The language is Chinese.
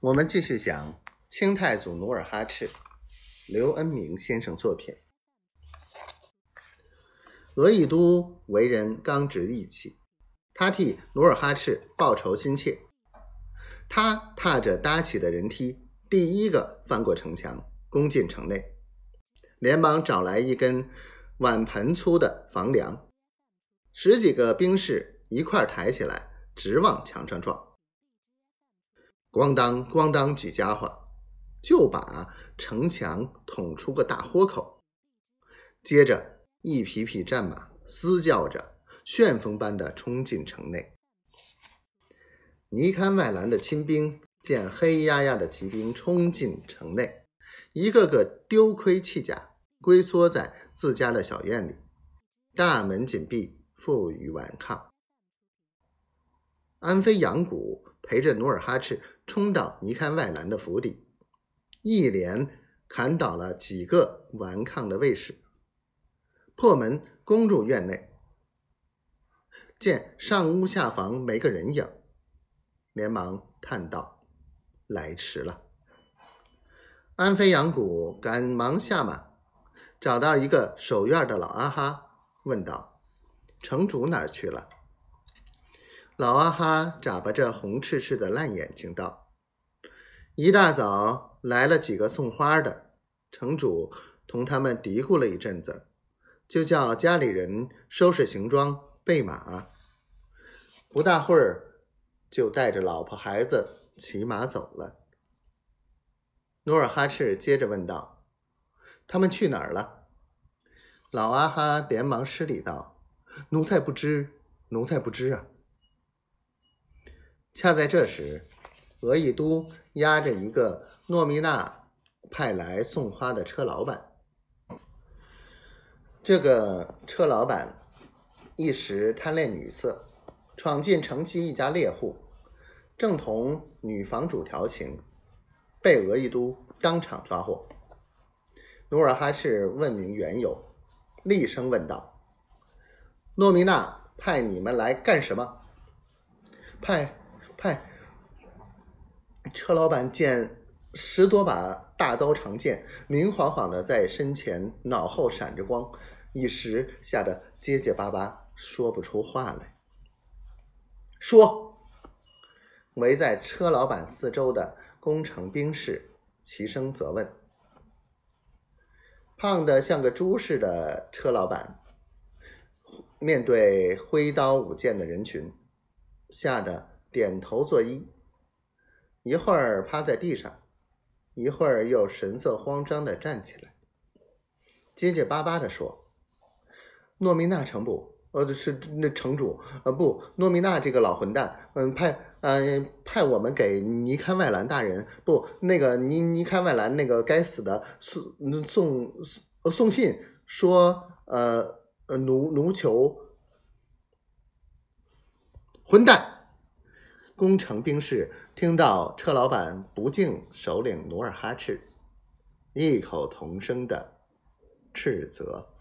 我们继续讲清太祖努尔哈赤，刘恩明先生作品。额亦都为人刚直义气，他替努尔哈赤报仇心切。他踏着搭起的人梯，第一个翻过城墙，攻进城内，连忙找来一根碗盆粗的房梁，十几个兵士一块抬起来，直往墙上撞。咣当咣当几家伙，就把城墙捅出个大豁口。接着，一匹匹战马嘶叫着，旋风般的冲进城内。尼堪外兰的亲兵见黑压压的骑兵冲进城内，一个个丢盔弃甲，龟缩在自家的小院里，大门紧闭，负隅顽抗。安飞扬古陪着努尔哈赤。冲到尼堪外兰的府邸，一连砍倒了几个顽抗的卫士，破门攻入院内，见上屋下房没个人影，连忙叹道：“来迟了。”安飞扬古赶忙下马，找到一个守院的老阿哈，问道：“城主哪儿去了？”老阿哈眨巴着红赤赤的烂眼睛道：“一大早来了几个送花的，城主同他们嘀咕了一阵子，就叫家里人收拾行装备马。不大会儿，就带着老婆孩子骑马走了。”努尔哈赤接着问道：“他们去哪儿了？”老阿哈连忙施礼道：“奴才不知，奴才不知啊。”恰在这时，额亦都押着一个诺米娜派来送花的车老板。这个车老板一时贪恋女色，闯进城西一家猎户，正同女房主调情，被额亦都当场抓获。努尔哈赤问明缘由，厉声问道：“诺米娜派你们来干什么？”派。嗨车老板见十多把大刀长剑明晃晃的在身前脑后闪着光，一时吓得结结巴巴说不出话来。说，围在车老板四周的工程兵士齐声责问。胖的像个猪似的车老板，面对挥刀舞剑的人群，吓得。点头作揖，一会儿趴在地上，一会儿又神色慌张的站起来，结结巴巴的说：“诺米娜城部，呃，是那城主，呃，不，诺米娜这个老混蛋，嗯，派，嗯，派我们给尼堪外兰大人，不，那个尼尼堪外兰那个该死的送送送信说，呃，奴奴求混蛋。”攻城兵士听到车老板不敬首领努尔哈赤，异口同声的斥责。